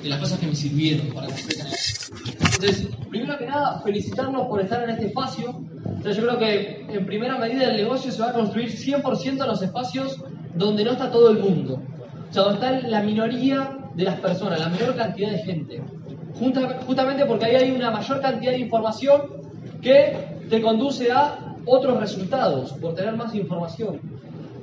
de las cosas que me sirvieron para construir Entonces, primero que nada, felicitarnos por estar en este espacio. Entonces, yo creo que en primera medida el negocio se va a construir 100% en los espacios donde no está todo el mundo. O sea, donde está la minoría de las personas, la menor cantidad de gente. justamente porque ahí hay una mayor cantidad de información que te conduce a otros resultados, por tener más información.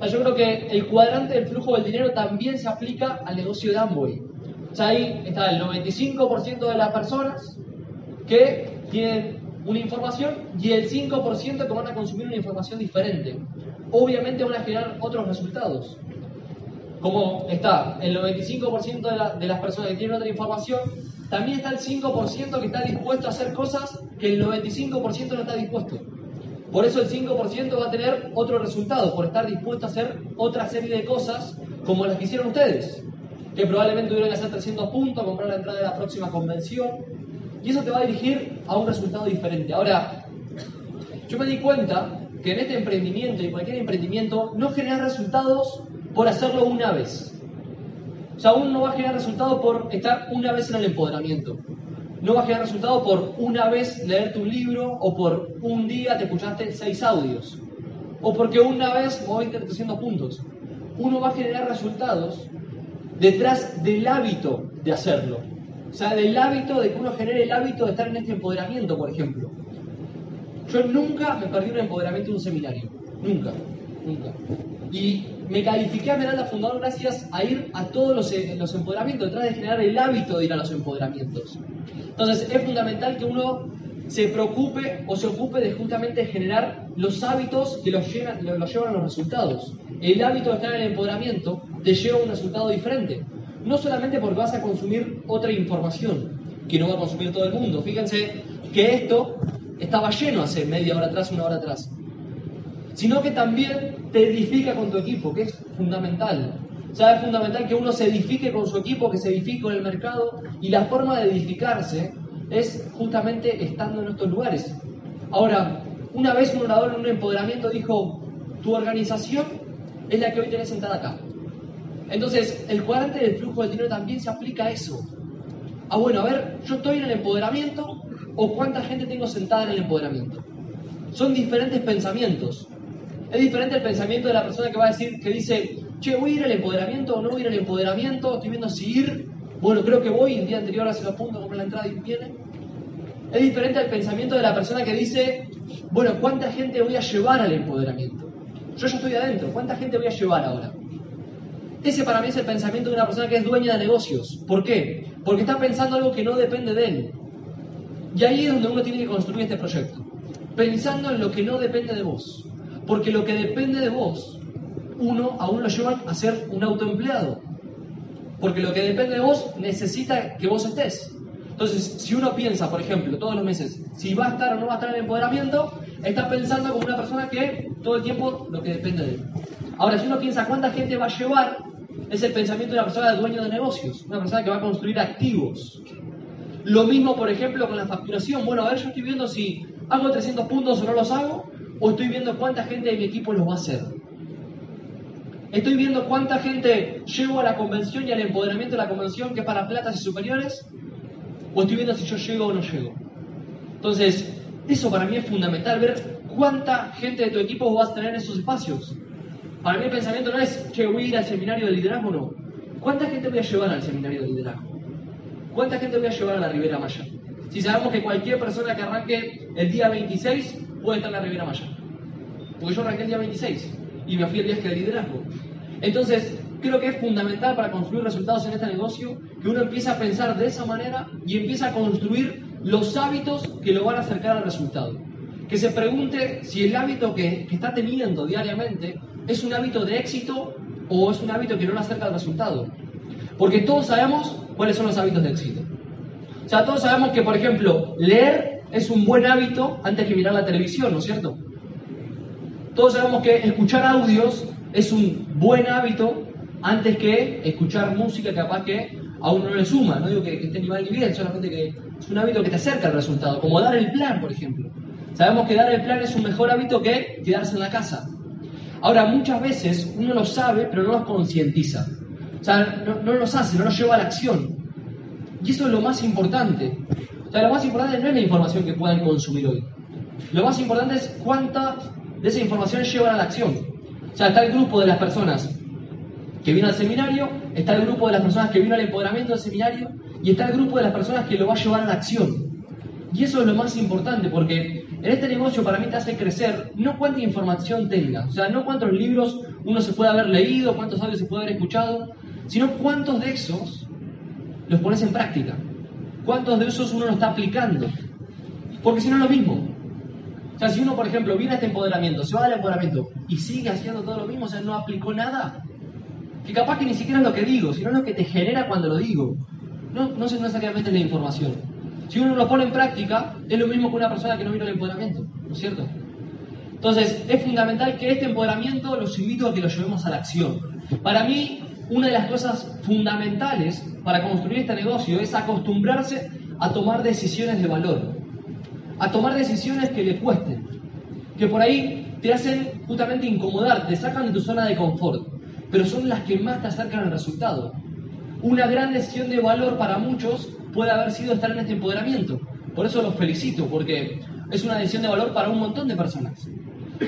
yo creo que el cuadrante del flujo del dinero también se aplica al negocio de Amway ahí está el 95% de las personas que tienen una información y el 5% que van a consumir una información diferente. Obviamente van a generar otros resultados. Como está el 95% de, las personas que tienen otra información, también está el 5% que está dispuesto a hacer cosas que el 95% no está dispuesto. Por eso el 5% va a tener otro resultado, por estar dispuesto a hacer otra serie de cosas como las que hicieron ustedes que probablemente tuvieron que hacer 300 puntos, comprar la entrada de la próxima convención, y eso te va a dirigir a un resultado diferente. Ahora, yo me di cuenta que en este emprendimiento y cualquier emprendimiento no genera resultados por hacerlo una vez. O sea, uno no va a generar resultados por estar una vez en el empoderamiento. No va a generar resultados por una vez leerte un libro o por un día te escuchaste seis audios. O porque una vez moviste 300 puntos. Uno va a generar resultados detrás del hábito de hacerlo. O sea, del hábito de que uno genere el hábito de estar en este empoderamiento, por ejemplo. Yo nunca me perdí un empoderamiento en un seminario. Nunca, nunca. Y me califiqué a Medalla Fundador gracias a ir a todos los, eh, los empoderamientos, detrás de generar el hábito de ir a los empoderamientos. Entonces, es fundamental que uno se preocupe o se ocupe de justamente generar los hábitos que los, los llevan a los resultados. El hábito de estar en el empoderamiento te lleva a un resultado diferente. No solamente porque vas a consumir otra información que no va a consumir todo el mundo. Fíjense que esto estaba lleno hace media hora atrás, una hora atrás. Sino que también te edifica con tu equipo, que es fundamental. O es fundamental que uno se edifique con su equipo, que se edifique con el mercado. Y la forma de edificarse es justamente estando en estos lugares. Ahora, una vez un orador en un empoderamiento dijo, tu organización es la que hoy tenés sentada acá. Entonces, el cuadrante del flujo de dinero también se aplica a eso. Ah, bueno, a ver, yo estoy en el empoderamiento o cuánta gente tengo sentada en el empoderamiento. Son diferentes pensamientos. Es diferente el pensamiento de la persona que va a decir, que dice, che, voy a ir al empoderamiento o no voy a ir al empoderamiento, estoy viendo si ir, bueno, creo que voy, el día anterior hace los puntos, compro la entrada y viene. Es diferente al pensamiento de la persona que dice, bueno, ¿cuánta gente voy a llevar al empoderamiento? Yo ya estoy adentro, ¿cuánta gente voy a llevar ahora? Ese para mí es el pensamiento de una persona que es dueña de negocios. ¿Por qué? Porque está pensando algo que no depende de él. Y ahí es donde uno tiene que construir este proyecto. Pensando en lo que no depende de vos. Porque lo que depende de vos, uno a uno lo llevan a ser un autoempleado. Porque lo que depende de vos necesita que vos estés. Entonces, si uno piensa, por ejemplo, todos los meses, si va a estar o no va a estar en empoderamiento, está pensando como una persona que todo el tiempo lo que depende de él. Ahora, si uno piensa cuánta gente va a llevar, es el pensamiento de una persona de dueño de negocios, una persona que va a construir activos. Lo mismo, por ejemplo, con la facturación. Bueno, a ver, yo estoy viendo si hago 300 puntos o no los hago, o estoy viendo cuánta gente de mi equipo los va a hacer. Estoy viendo cuánta gente llego a la convención y al empoderamiento de la convención que es para platas y superiores, o estoy viendo si yo llego o no llego. Entonces, eso para mí es fundamental, ver cuánta gente de tu equipo vas a tener en esos espacios. Para mí el pensamiento no es, che, voy a ir al seminario de liderazgo, no. ¿Cuánta gente voy a llevar al seminario de liderazgo? ¿Cuánta gente voy a llevar a la Ribera Maya? Si sabemos que cualquier persona que arranque el día 26 puede estar en la Ribera Maya. Porque yo arranqué el día 26 y me fui el viaje de liderazgo. Entonces, creo que es fundamental para construir resultados en este negocio que uno empiece a pensar de esa manera y empiece a construir los hábitos que lo van a acercar al resultado. Que se pregunte si el hábito que, está teniendo diariamente ¿Es un hábito de éxito o es un hábito que no le acerca al resultado? Porque todos sabemos cuáles son los hábitos de éxito. O sea, todos sabemos que, por ejemplo, leer es un buen hábito antes que mirar la televisión, ¿no es cierto? Todos sabemos que escuchar audios es un buen hábito antes que escuchar música capaz que a uno no le suma. No digo que, esté ni mal ni bien, solamente que es un hábito que te acerca al resultado, como dar el plan, por ejemplo. Sabemos que dar el plan es un mejor hábito que quedarse en la casa. Ahora, muchas veces uno lo sabe, pero no los concientiza. O sea, no, los hace, no los lleva a la acción. Y eso es lo más importante. O sea, lo más importante no es la información que puedan consumir hoy. Lo más importante es cuánta de esa información llevan a la acción. O sea, está el grupo de las personas que vino al seminario, está el grupo de las personas que vino al empoderamiento del seminario y está el grupo de las personas que lo va a llevar a la acción. Y eso es lo más importante, porque en este negocio para mí te hace crecer no cuánta información tengas, o sea, no cuántos libros uno se puede haber leído, cuántos audios se puede haber escuchado, sino cuántos de esos los pones en práctica, cuántos de esos uno lo está aplicando. Porque si no es lo mismo. O sea, si uno, por ejemplo, viene a este empoderamiento, se va al empoderamiento y sigue haciendo todo lo mismo, o sea, no aplicó nada, que capaz que ni siquiera es lo que digo, sino lo que te genera cuando lo digo. No, no es necesariamente la información. Si uno lo pone en práctica, es lo mismo que una persona que no vino al empoderamiento, ¿no es cierto? Entonces, es fundamental que este empoderamiento los invito a que lo llevemos a la acción. Para mí, una de las cosas fundamentales para construir este negocio es acostumbrarse a tomar decisiones de valor, a tomar decisiones que le cuesten, que por ahí te hacen justamente incomodar, te sacan de tu zona de confort pero son las que más te acercan al resultado. Una gran decisión de valor para muchos puede haber sido estar en este empoderamiento. Por eso los felicito, porque es una decisión de valor para un montón de personas.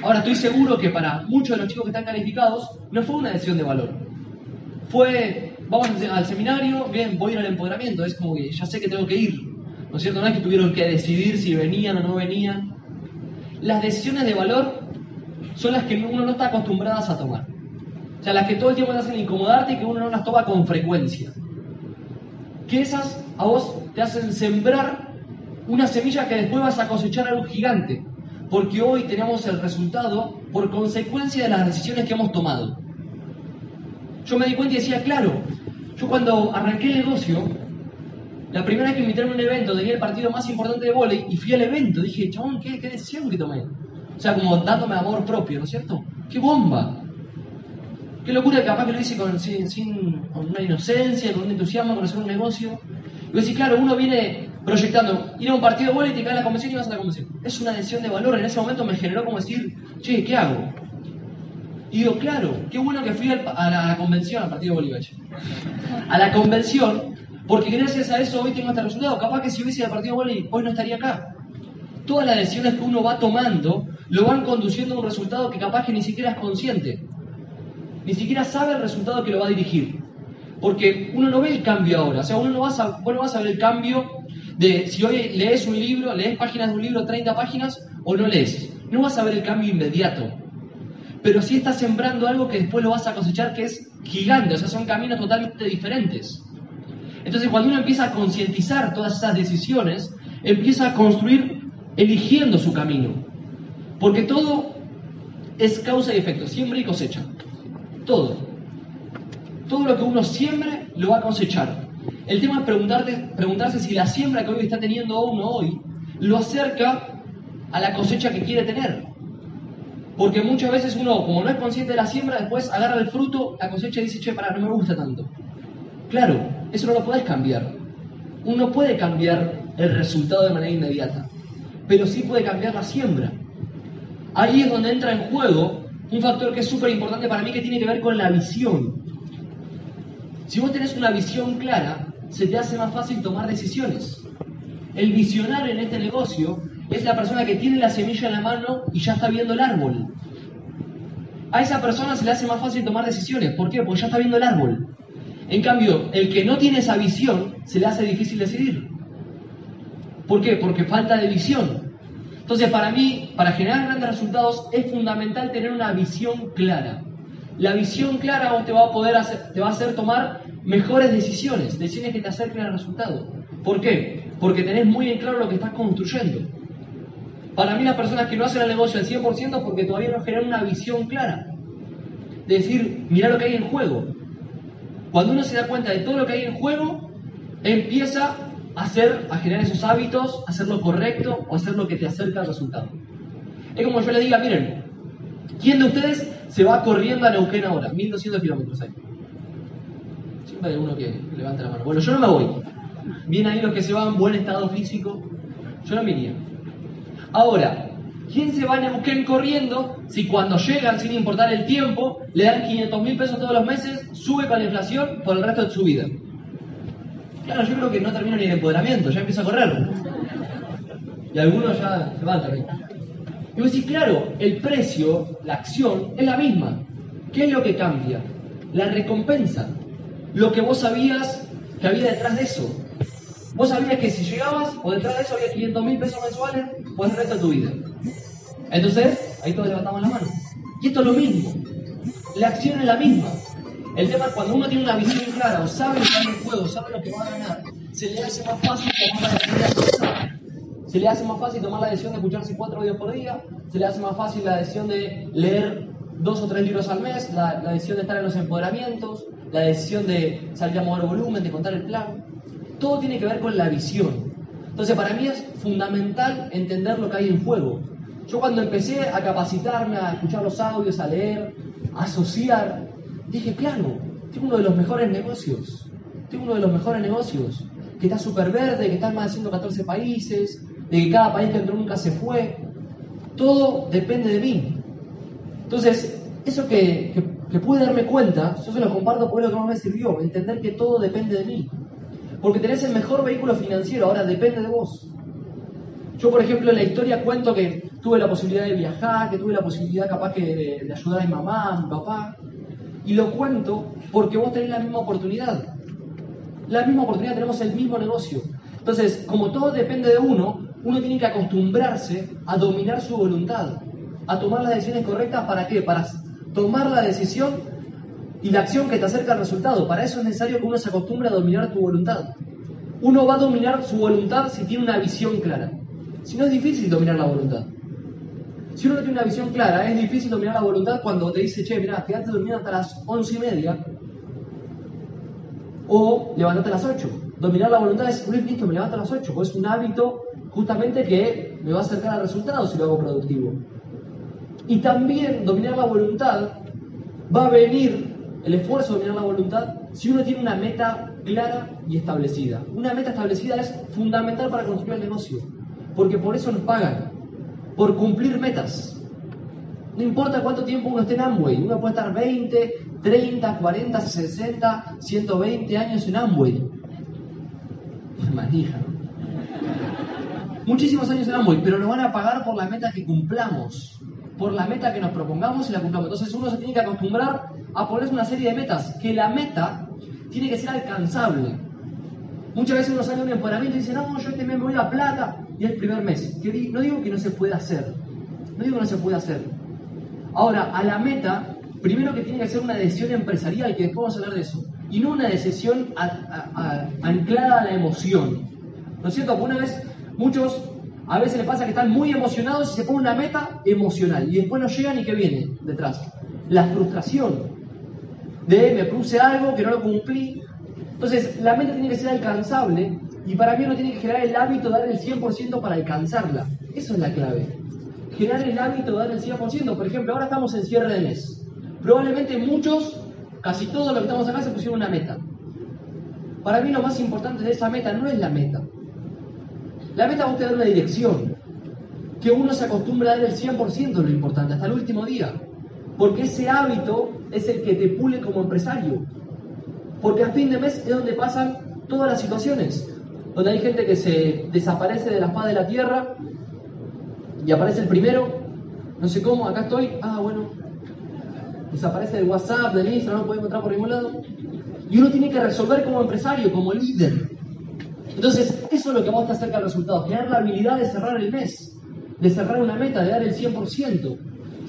Ahora, estoy seguro que para muchos de los chicos que están calificados no fue una decisión de valor. Fue, vamos al seminario, bien, voy a ir al empoderamiento. Es como que ya sé que tengo que ir. ¿No es cierto? No es que tuvieron que decidir si venían o no venían. Las decisiones de valor son las que uno no está acostumbrado a tomar. O sea, las que todo el tiempo te hacen incomodarte y que uno no las toma con frecuencia. Que esas a vos te hacen sembrar una semilla que después vas a cosechar algo gigante. Porque hoy tenemos el resultado por consecuencia de las decisiones que hemos tomado. Yo me di cuenta y decía, claro, yo cuando arranqué el negocio, la primera vez que invitaron a un evento, tenía el partido más importante de volei y fui al evento. Dije, chabón, ¿qué, qué decisión que tomé? O sea, como dándome amor propio, ¿no es cierto? ¡Qué bomba! Qué locura, capaz que lo hice con, sin, con una inocencia, con un entusiasmo, con hacer un negocio. Y vos decís, claro, uno viene proyectando ir a un partido de y te cae la convención y vas a la convención. Es una decisión de valor. En ese momento me generó como decir, che, ¿qué hago? Y digo, claro, qué bueno que fui a la, convención, al partido de Bolívar. A la convención, porque gracias a eso hoy tengo este resultado. Capaz que si hubiese ido al partido de hoy no estaría acá. Todas las decisiones que uno va tomando lo van conduciendo a un resultado que capaz que ni siquiera es consciente ni siquiera sabe el resultado que lo va a dirigir. Porque uno no ve el cambio ahora. O sea, uno no va a, vos no vas a ver el cambio de si hoy lees un libro, lees páginas de un libro, 30 páginas, o no lees. No vas a ver el cambio inmediato. Pero sí estás sembrando algo que después lo vas a cosechar que es gigante. O sea, son caminos totalmente diferentes. Entonces, cuando uno empieza a concientizar todas esas decisiones, empieza a construir eligiendo su camino. Porque todo es causa y efecto, siembra y cosecha. Todo. Todo lo que uno siembre lo va a cosechar. El tema es preguntarse si la siembra que hoy está teniendo uno hoy lo acerca a la cosecha que quiere tener. Porque muchas veces uno, como no es consciente de la siembra, después agarra el fruto, la cosecha y dice, che, para, no me gusta tanto. Claro, eso no lo puedes cambiar. Uno puede cambiar el resultado de manera inmediata, pero sí puede cambiar la siembra. Ahí es donde entra en juego un factor que es súper importante para mí que tiene que ver con la visión. Si vos tenés una visión clara, se te hace más fácil tomar decisiones. El visionario en este negocio es la persona que tiene la semilla en la mano y ya está viendo el árbol. A esa persona se le hace más fácil tomar decisiones. ¿Por qué? Porque ya está viendo el árbol. En cambio, el que no tiene esa visión, se le hace difícil decidir. ¿Por qué? Porque falta de visión. Entonces, para mí, para generar grandes resultados, es fundamental tener una visión clara. La visión clara te va a poder hacer, te va a hacer tomar mejores decisiones, decisiones que te acerquen al resultado. ¿Por qué? Porque tenés muy en claro lo que estás construyendo. Para mí las personas que no hacen el negocio al 100% es porque todavía no generan una visión clara. De decir, mira lo que hay en juego. Cuando uno se da cuenta de todo lo que hay en juego, empieza hacer, a generar esos hábitos, hacer lo correcto o hacer lo que te acerca al resultado. Es como yo le diga, miren, ¿quién de ustedes se va corriendo a Neuquén ahora? 1200 kilómetros ahí. Siempre hay uno que levanta la mano. Bueno, yo no me voy. Vienen ahí los que se van en buen estado físico. Yo no me iría. Ahora, ¿quién se va a Neuquén corriendo si cuando llegan, sin importar el tiempo, le dan 500 mil pesos todos los meses, sube con la inflación por el resto de su vida? Claro, yo creo que no termino ni el empoderamiento, ya empiezo a correr. Y algunos ya se van también. Y vos decís, claro, el precio, la acción, es la misma. ¿Qué es lo que cambia? La recompensa. Lo que vos sabías que había detrás de eso. Vos sabías que si llegabas, o detrás de eso había 500 mil pesos mensuales por el resto de tu vida. Entonces, ahí todos levantamos la mano. Y esto es lo mismo. La acción es la misma. El tema es cuando uno tiene una visión clara, o sabe lo que hay en juego, sabe lo que va a ganar, se le hace más fácil tomar la decisión Se le hace más fácil tomar la decisión de escucharse cuatro videos por día, se le hace más fácil la decisión de leer dos o tres libros al mes, la, la decisión de estar en los empoderamientos, la decisión de salir a mover volumen, de contar el plan. Todo tiene que ver con la visión. Entonces, para mí es fundamental entender lo que hay en juego. Yo cuando empecé a capacitarme, a escuchar los audios, a leer, a asociar, dije, claro, tengo uno de los mejores negocios. Tengo uno de los mejores negocios. Que está súper verde, que está en más de 114 países, de que cada país que entró nunca se fue. Todo depende de mí. Entonces, eso que, que, pude darme cuenta, yo se lo comparto por lo que más me sirvió, entender que todo depende de mí. Porque tenés el mejor vehículo financiero, ahora depende de vos. Yo, por ejemplo, en la historia cuento que tuve la posibilidad de viajar, que tuve la posibilidad capaz que de, ayudar a mi mamá, a mi papá. Y lo cuento porque vos tenés la misma oportunidad. La misma oportunidad, tenemos el mismo negocio. Entonces, como todo depende de uno, uno tiene que acostumbrarse a dominar su voluntad, a tomar las decisiones correctas. ¿Para qué? Para tomar la decisión y la acción que te acerca al resultado. Para eso es necesario que uno se acostumbre a dominar tu voluntad. Uno va a dominar su voluntad si tiene una visión clara. Si no es difícil dominar la voluntad. Si uno no tiene una visión clara, es difícil dominar la voluntad cuando te dice, che, mira, quedate durmiendo hasta las once y media o levántate a las 8. Dominar la voluntad es, listo, me levanto a las 8, pues es un hábito justamente que me va a acercar al resultado si lo hago productivo. Y también dominar la voluntad va a venir, el esfuerzo de dominar la voluntad, si uno tiene una meta clara y establecida. Una meta establecida es fundamental para construir el negocio, porque por eso nos pagan, por cumplir metas. No importa cuánto tiempo uno esté en Amway, uno puede estar 20, 30, 40, 60, 120 años en Amway. Manija. Muchísimos años en Amway, pero nos van a pagar por la meta que cumplamos por la meta que nos propongamos y la cumplamos. Entonces uno se tiene que acostumbrar a ponerse una serie de metas, que la meta tiene que ser alcanzable. Muchas veces uno sale de un empoderamiento y dice, no, yo este mes me voy a plata, y el primer mes. no digo que no se pueda hacer, no digo que no se pueda hacer. Ahora, a la meta, primero que tiene que ser una decisión empresarial, que después vamos a hablar de eso, y no una decisión anclada a la emoción. ¿No es cierto? Porque una vez muchos a veces les pasa que están muy emocionados y se ponen una meta emocional y después no llegan y ¿qué viene detrás? La frustración de me puse algo que no lo cumplí. Entonces, la meta tiene que ser alcanzable y para mí uno tiene que generar el hábito de dar el 100% para alcanzarla. Eso es la clave. Generar el hábito de dar el 100%. Por ejemplo, ahora estamos en cierre de mes. Probablemente muchos, casi todos los que estamos acá, se pusieron una meta. Para mí lo más importante de esa meta no es la meta, la meta va a tener una dirección. Que uno se acostumbre a dar el 100% de lo importante, hasta el último día. Porque ese hábito es el que te pule como empresario. Porque a fin de mes es donde pasan todas las situaciones. Donde hay gente que se desaparece de la faz de la tierra y aparece el primero. No sé cómo, acá estoy. Ah, bueno. Desaparece del WhatsApp, del Instagram, no puede encontrar por ningún lado. Y uno tiene que resolver como empresario, como líder. Entonces, eso es lo que vamos a hacer al resultado, tener la habilidad de cerrar el mes, de cerrar una meta, de dar el 100%.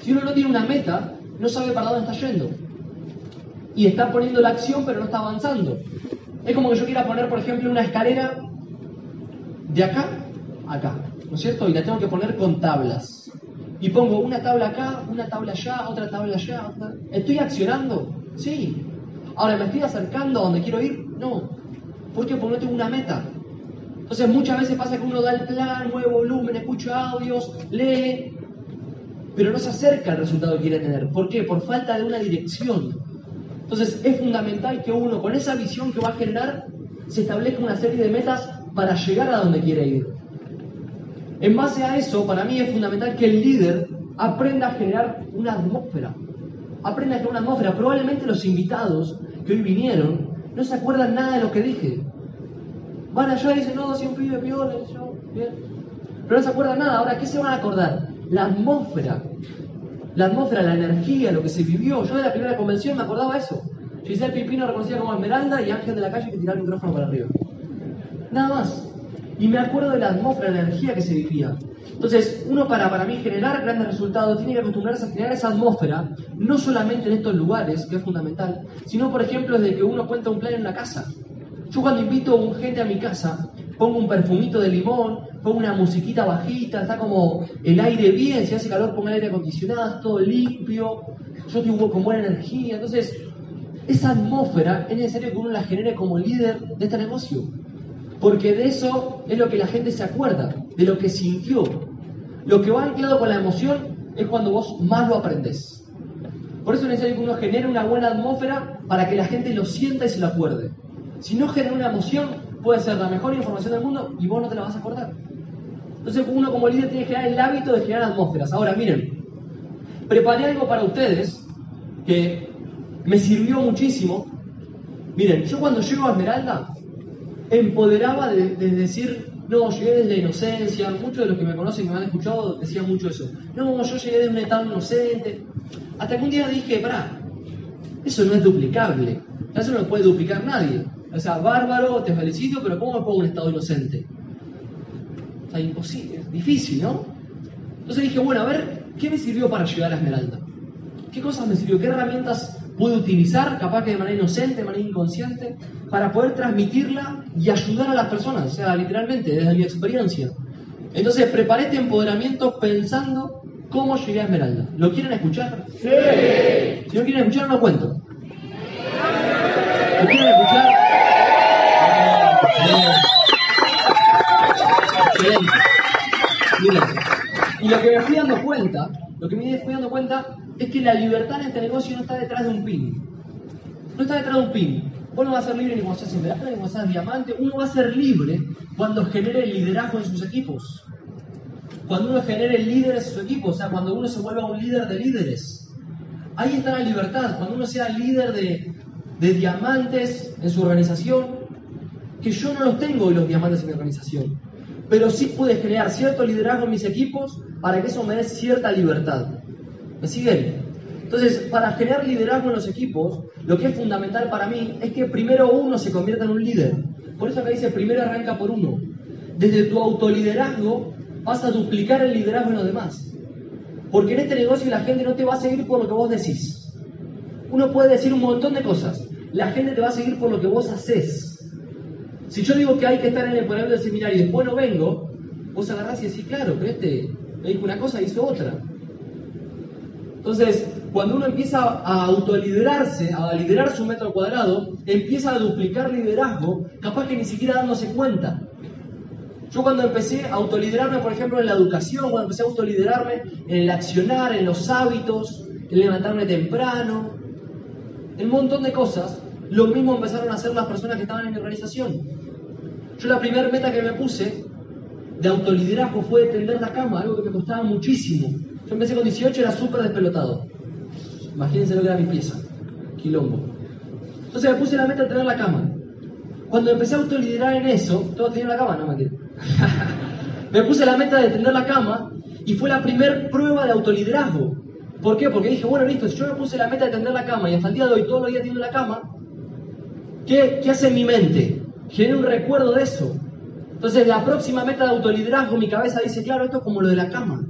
Si uno no tiene una meta, no sabe para dónde está yendo. Y está poniendo la acción, pero no está avanzando. Es como que yo quiera poner, por ejemplo, una escalera de acá a acá, ¿no es cierto? Y la tengo que poner con tablas. Y pongo una tabla acá, una tabla allá, otra tabla allá. ¿Estoy accionando? Sí. Ahora, ¿me estoy acercando a donde quiero ir? No. ¿Por qué? Porque no tengo una meta. Entonces muchas veces pasa que uno da el plan, mueve volumen, escucha audios, lee, pero no se acerca al resultado que quiere tener. ¿Por qué? Por falta de una dirección. Entonces es fundamental que uno con esa visión que va a generar se establezca una serie de metas para llegar a donde quiere ir. En base a eso, para mí es fundamental que el líder aprenda a generar una atmósfera. Aprenda a crear una atmósfera. Probablemente los invitados que hoy vinieron no se acuerdan nada de lo que dije. Van allá y dicen, no, siempre vive piola, yo, bien. Pero no se acuerdan nada. Ahora, ¿qué se van a acordar? La atmósfera. La atmósfera, la energía, lo que se vivió. Yo de la primera convención me acordaba eso. Giselle Pipino reconocida como Esmeralda y Ángel de la Calle que tiraba el micrófono para arriba. Nada más. Y me acuerdo de la atmósfera, la energía que se vivía. Entonces, uno para, para mí generar grandes resultados tiene que acostumbrarse a generar esa atmósfera, no solamente en estos lugares, que es fundamental, sino, por ejemplo, desde que uno cuenta un plan en la casa. Yo cuando invito a un gente a mi casa, pongo un perfumito de limón, pongo una musiquita bajita, está como el aire bien, si hace calor pongo el aire acondicionado, todo limpio, yo tengo con buena energía. Entonces, esa atmósfera es necesario que uno la genere como líder de este negocio. Porque de eso es lo que la gente se acuerda, de lo que sintió. Lo que va anclado con la emoción es cuando vos más lo aprendés. Por eso es necesario que uno genere una buena atmósfera para que la gente lo sienta y se lo acuerde. Si no genera una emoción, puede ser la mejor información del mundo y vos no te la vas a acordar. Entonces uno como líder tiene que generar el hábito de generar atmósferas. Ahora, miren, preparé algo para ustedes que me sirvió muchísimo. Miren, yo cuando llego a Esmeralda, empoderaba de, decir, no, llegué desde la inocencia, muchos de los que me conocen, que me han escuchado, decían mucho eso. No, yo llegué de una etapa inocente. Hasta que un día dije, pará, eso no es duplicable. Eso no lo puede duplicar nadie. O sea, bárbaro, te felicito, pero ¿cómo me pongo un estado inocente? O sea, imposible, difícil, ¿no? Entonces dije, bueno, a ver, ¿qué me sirvió para llegar a Esmeralda? ¿Qué cosas me sirvió? ¿Qué herramientas pude utilizar, capaz que de manera inocente, de manera inconsciente, para poder transmitirla y ayudar a las personas, o sea, literalmente, desde mi experiencia. Entonces preparé este empoderamiento pensando cómo llegué a Esmeralda. ¿Lo quieren escuchar? Sí. Si no quieren escuchar, no cuento. ¿Lo quieren escuchar? Excelente. Miren, y lo que me fui dando cuenta, lo que me fui dando cuenta es que la libertad en este negocio no está detrás de un pin. No está detrás de un pin. Vos no vas a ser libre ni cuando seas esmeralda ni cuando seas diamante. Uno va a ser libre cuando genere liderazgo en sus equipos. Cuando uno genere líderes en su equipo, o sea, cuando uno se vuelva un líder de líderes. Ahí está la libertad. Cuando uno sea líder de, de diamantes en su organización, que yo no los tengo los diamantes en mi organización, pero sí pude generar cierto liderazgo en mis equipos para que eso me dé cierta libertad. ¿Me siguen? Entonces, para generar liderazgo en los equipos, lo que es fundamental para mí es que primero uno se convierta en un líder. Por eso acá dice, primero arranca por uno. Desde tu autoliderazgo vas a duplicar el liderazgo en los demás. Porque en este negocio la gente no te va a seguir por lo que vos decís. Uno puede decir un montón de cosas. La gente te va a seguir por lo que vos haces. Si yo digo que hay que estar en el poder del seminario y después no vengo, vos agarrás y decís, claro, pero este me dijo una cosa y hizo otra. Entonces, cuando uno empieza a autoliderarse, a liderar su metro cuadrado, empieza a duplicar liderazgo, capaz que ni siquiera dándose cuenta. Yo cuando empecé a autoliderarme, por ejemplo, en la educación, cuando empecé a autoliderarme en el accionar, en los hábitos, en levantarme temprano, en un montón de cosas, lo mismo empezaron a hacer las personas que estaban en mi organización. Yo la primera meta que me puse de autoliderazgo fue tender la cama, algo que me costaba muchísimo. Yo empecé con 18, era súper despelotado. Imagínense lo que era mi pieza. Quilombo. Entonces me puse la meta de tener la cama. Cuando empecé a autoliderar en eso, ¿todos tenían la cama? No, me me puse la meta de tender la cama y fue la primera prueba de autoliderazgo. ¿Por qué? Porque dije, bueno, listo, si yo me puse la meta de tender la cama y hasta el día de hoy todos los días tiendo la cama, ¿qué, qué hace mi mente? Genera un recuerdo de eso. Entonces, la próxima meta de autoliderazgo, mi cabeza dice, claro, esto es como lo de la cama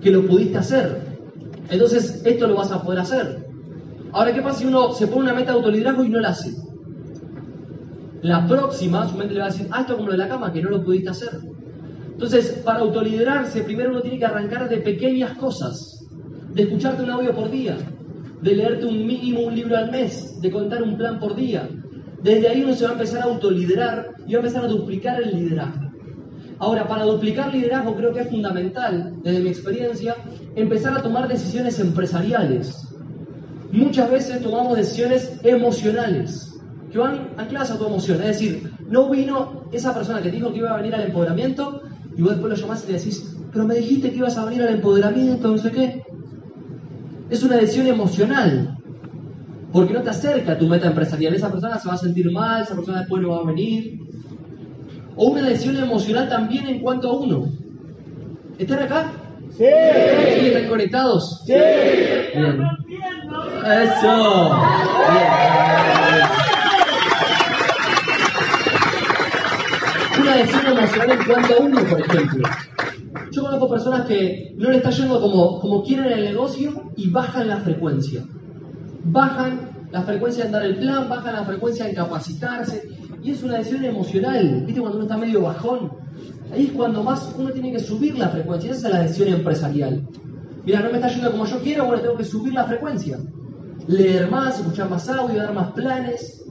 que lo pudiste hacer. Entonces, esto lo vas a poder hacer. Ahora, ¿qué pasa si uno se pone una meta de autoliderazgo y no la hace? La próxima, su mente le va a decir, ah, esto como lo de la cama, que no lo pudiste hacer. Entonces, para autoliderarse, primero uno tiene que arrancar de pequeñas cosas, de escucharte un audio por día, de leerte un mínimo un libro al mes, de contar un plan por día. Desde ahí uno se va a empezar a autoliderar y va a empezar a duplicar el liderazgo. Ahora, para duplicar liderazgo creo que es fundamental, desde mi experiencia, empezar a tomar decisiones empresariales. Muchas veces tomamos decisiones emocionales, que van ancladas a tu emoción. Es decir, no vino esa persona que dijo que iba a venir al empoderamiento y vos después lo llamás y le decís, pero me dijiste que ibas a venir al empoderamiento, no sé qué. Es una decisión emocional, porque no te acerca a tu meta empresarial. Esa persona se va a sentir mal, esa persona después no va a venir. O una decisión emocional también en cuanto a uno. ¿Están acá? Sí. ¿Sí? ¿Están conectados? Sí. Bien. Eso. Bien. Una decisión emocional en cuanto a uno, por ejemplo. Yo conozco personas que no le está yendo como, como quieren en el negocio y bajan la frecuencia. Bajan la frecuencia en dar el plan, bajan la frecuencia en capacitarse. Y es una decisión emocional. ¿Viste cuando uno está medio bajón? Ahí es cuando más uno tiene que subir la frecuencia. Esa es la decisión empresarial. Mira, no me está yendo como yo quiero, bueno, tengo que subir la frecuencia. Leer más, escuchar más audio, dar más planes.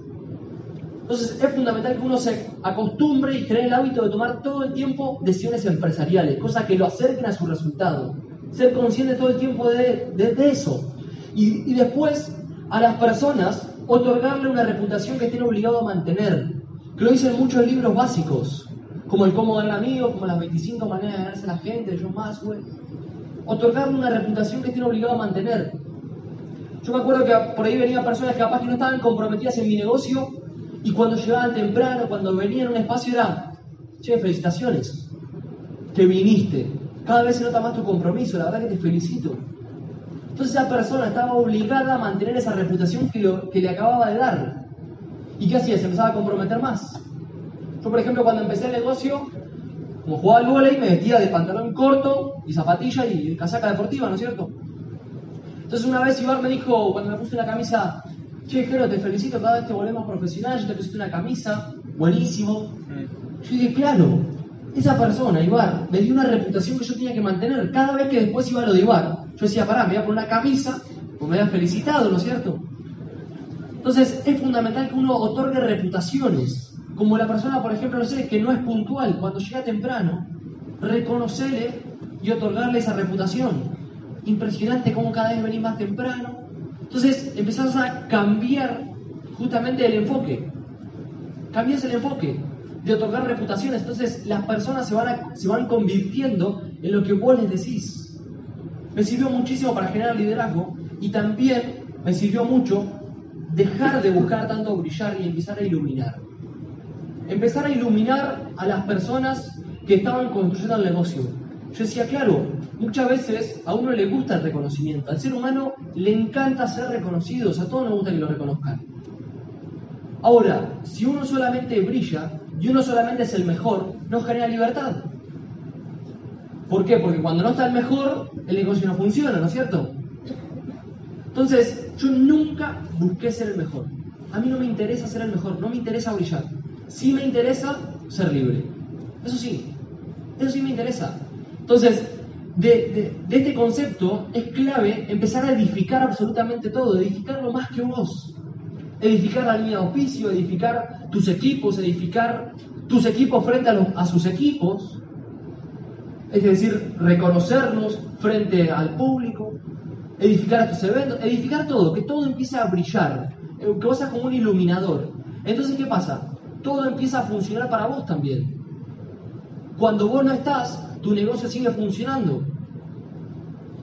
Entonces es fundamental que uno se acostumbre y cree el hábito de tomar todo el tiempo decisiones empresariales, cosas que lo acerquen a su resultado. Ser consciente todo el tiempo de, de- eso. Y, y después a las personas otorgarle una reputación que estén obligados a mantener. Que lo dicen muchos libros básicos, como el cómo ganar amigos, como las 25 maneras de ganarse a la gente, John Maxwell. Otorgarle una reputación que estén obligados a mantener. Yo me acuerdo que por ahí venían personas que capaz no estaban comprometidas en mi negocio y cuando llegaban temprano, cuando venían a un espacio era, che, felicitaciones, que viniste. Cada vez se nota más tu compromiso, la verdad que te felicito. Entonces esa persona estaba obligada a mantener esa reputación que, lo- que le acababa de dar. ¿Y qué hacía? Se empezaba a comprometer más. Yo, por ejemplo, cuando empecé el negocio, como jugaba al vóley, me vestía de pantalón corto y zapatilla y casaca deportiva, ¿no es cierto? Entonces una vez Ibar me dijo, cuando me puse la camisa, che, Jero, te felicito, cada vez te volvemos profesional, yo te pusiste una camisa, buenísimo. Yo dije, claro, esa persona, Ibar, me dio una reputación que yo tenía que mantener. Cada vez que después iba a lo de Ibar, yo decía, pará, me voy a poner una camisa, pues me había felicitado, ¿no es cierto? Entonces es fundamental que uno otorgue reputaciones. Como la persona, por ejemplo, no sé, que no es puntual, cuando llega temprano, reconocerle y otorgarle esa reputación. Impresionante cómo cada vez venís más temprano. Entonces empezás a cambiar justamente el enfoque. Cambias el enfoque de otorgar reputaciones. Entonces las personas se van, se van convirtiendo en lo que vos les decís. Me sirvió muchísimo para generar liderazgo y también me sirvió mucho dejar de buscar tanto brillar y empezar a iluminar. Empezar a iluminar a las personas que estaban construyendo el negocio. Yo decía, claro, muchas veces a uno le gusta el reconocimiento. Al ser humano le encanta ser reconocido, a todos nos gusta que lo reconozcan. Ahora, si uno solamente brilla y uno solamente es el mejor, no genera libertad. ¿Por qué? Porque cuando no está el mejor, el negocio no funciona, ¿no es cierto? Entonces, yo nunca busqué ser el mejor. A mí no me interesa ser el mejor, no me interesa brillar. Sí me interesa ser libre. Eso sí, eso sí me interesa. Entonces, de, de- este concepto es clave empezar a edificar absolutamente todo, edificar lo más que vos. Edificar la línea de auspicio, edificar tus equipos, edificar tus equipos frente a, los- a sus equipos, es decir, reconocernos frente al público, edificar a tus eventos, edificar todo, que todo empiece a brillar, eh, que vos seas como un iluminador. Entonces, ¿qué pasa? Todo empieza a funcionar para vos también. Cuando vos no estás, tu negocio sigue funcionando.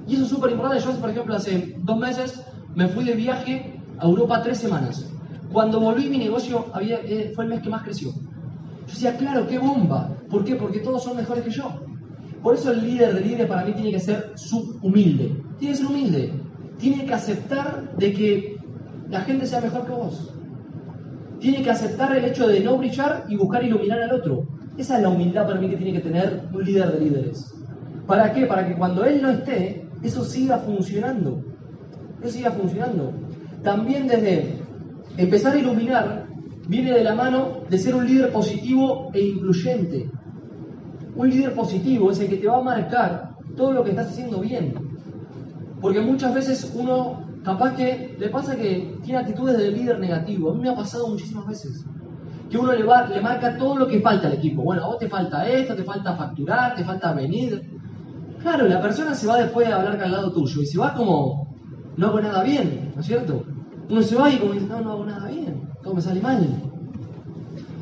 Y eso es súper importante. Yo, por ejemplo, hace dos meses me fui de viaje a Europa tres semanas. Cuando volví, mi negocio eh, fue el mes que más creció. Yo decía, claro, qué bomba. ¿Por qué? Porque todos son mejores que yo. Por eso el líder de líder para mí tiene que ser subhumilde. Tiene que ser humilde. Tiene que aceptar de que la gente sea mejor que vos. Tiene que aceptar el hecho de no brillar y buscar iluminar al otro. Esa es la humildad para mí que tiene que tener un líder de líderes. ¿Para qué? Para que cuando él no esté, eso siga funcionando. Eso siga funcionando. También desde empezar a iluminar viene de la mano de ser un líder positivo e incluyente. Un líder positivo es el que te va a marcar todo lo que estás haciendo bien. Porque muchas veces uno, capaz que le pasa que tiene actitudes de líder negativo. A mí me ha pasado muchísimas veces. Que uno le, le marca todo lo que falta al equipo. Bueno, a vos te falta esto, te falta facturar, te falta venir. Claro, la persona se va después a hablar al lado tuyo y se va como, no hago nada bien, ¿no es cierto? Uno se va y como dice, no, no hago nada bien, todo me sale mal.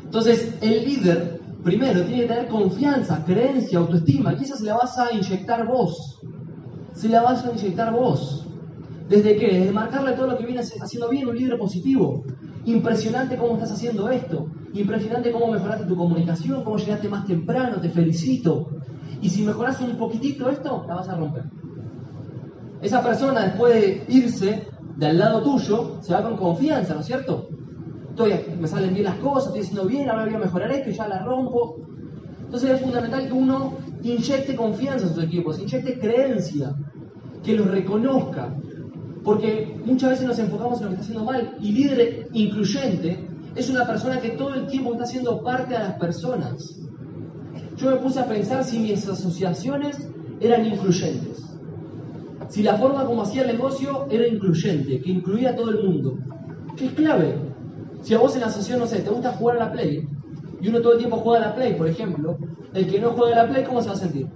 Entonces, el líder, primero, tiene que tener confianza, creencia, autoestima, y esa se la vas a inyectar vos. Se la vas a inyectar vos. ¿Desde qué? Desde marcarle todo lo que viene haciendo bien un líder positivo. impresionante cómo estás haciendo esto, impresionante cómo mejoraste tu comunicación, cómo llegaste más temprano, te felicito. Y si mejoras un poquitito esto, la vas a romper. Esa persona después de irse del lado tuyo, se va con confianza, ¿no es cierto? Estoy, me salen bien las cosas, estoy haciendo bien, ahora voy a mejorar esto y ya la rompo. Entonces es fundamental que uno inyecte confianza en sus equipos, inyecte creencia, que los reconozca. Porque muchas veces nos enfocamos en lo que está haciendo mal. Y líder incluyente es una persona que todo el tiempo está haciendo parte de las personas. Yo me puse a pensar si mis asociaciones eran incluyentes. Si la forma como hacía el negocio era incluyente, que incluía a todo el mundo. Que es clave. Si a vos en la asociación, no sé, te gusta jugar a la Play, y uno todo el tiempo juega a la Play, por ejemplo, el que no juega a la Play, ¿cómo se va a sentir?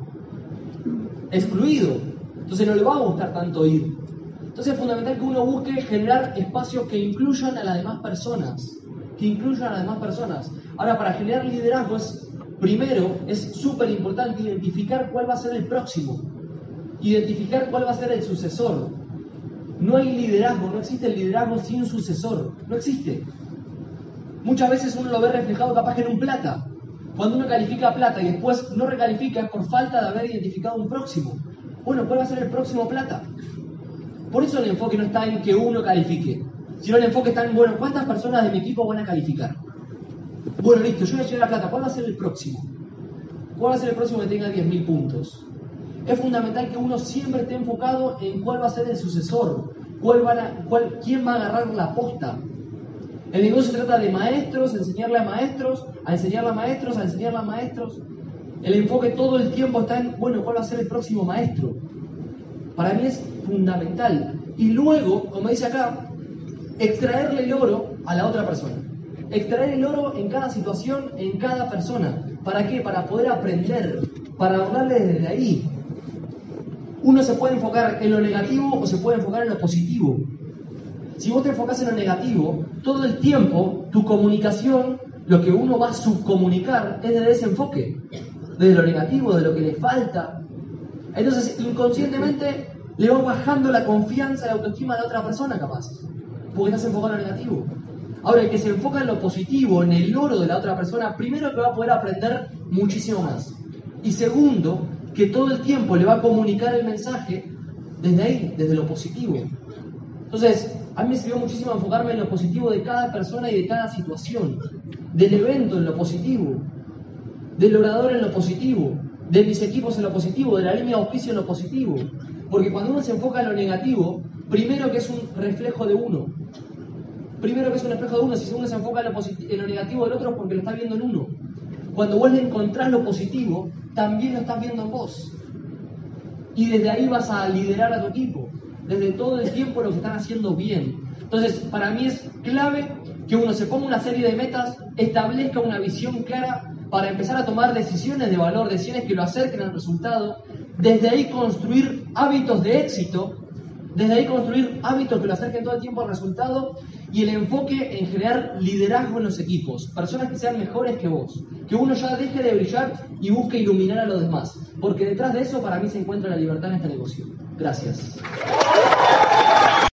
Excluido. Entonces no le va a gustar tanto ir. Entonces es fundamental que uno busque generar espacios que incluyan a las demás personas. Que incluyan a las demás personas. Ahora, para generar liderazgo es, primero, es súper importante identificar cuál va a ser el próximo. Identificar cuál va a ser el sucesor. No hay liderazgo, no existe el liderazgo sin sucesor. No existe. Muchas veces uno lo ve reflejado capaz que en un plata. Cuando uno califica plata y después no recalifica es por falta de haber identificado un próximo. Bueno, ¿cuál va a ser el próximo plata? Por eso el enfoque no está en que uno califique, sino el enfoque está en, bueno, ¿cuántas personas de mi equipo van a calificar? Bueno, listo, yo ya a la plata, ¿cuál va a ser el próximo? ¿Cuál va a ser el próximo que tenga 10.000 puntos? Es fundamental que uno siempre esté enfocado en cuál va a ser el sucesor, cuál cuál, quién va a agarrar la posta. El negocio trata de maestros, enseñarle a maestros, a enseñarle a maestros, a enseñarle a maestros. El enfoque todo el tiempo está en, bueno, ¿cuál va a ser el próximo maestro? Para mí es fundamental. Y luego, como dice acá, extraerle el oro a la otra persona. Extraer el oro en cada situación, en cada persona. ¿Para qué? Para poder aprender, para hablarle desde ahí. Uno se puede enfocar en lo negativo o se puede enfocar en lo positivo. Si vos te enfocas en lo negativo, todo el tiempo tu comunicación, lo que uno va a subcomunicar es desde ese enfoque de lo negativo, de lo que le falta. Entonces, inconscientemente le va bajando la confianza, la autoestima de la otra persona, capaz, porque estás enfocado en lo negativo. Ahora, el que se enfoca en lo positivo, en el oro de la otra persona, primero que va a poder aprender muchísimo más. Y segundo, que todo el tiempo le va a comunicar el mensaje desde ahí, desde lo positivo. Entonces, a mí me sirvió muchísimo enfocarme en lo positivo de cada persona y de cada situación, del evento en lo positivo, del orador en lo positivo, de mis equipos en lo positivo, de la línea de auspicio en lo positivo. Porque cuando uno se enfoca en lo negativo, primero que es un reflejo de uno. Primero que es un reflejo de uno, si uno se enfoca en lo, negativo del otro porque lo está viendo en uno. Cuando vuelve a encontrar lo positivo, también lo estás viendo en vos. Y desde ahí vas a liderar a tu equipo. Desde todo el tiempo lo que están haciendo bien. Entonces, para mí es clave que uno se ponga una serie de metas, establezca una visión clara para empezar a tomar decisiones de valor, decisiones que lo acerquen al resultado, desde ahí construir hábitos de éxito, desde ahí construir hábitos que lo acerquen todo el tiempo al resultado. Y el enfoque en generar liderazgo en los equipos, personas que sean mejores que vos, que uno ya deje de brillar y busque iluminar a los demás, porque detrás de eso para mí se encuentra la libertad en este negocio. Gracias.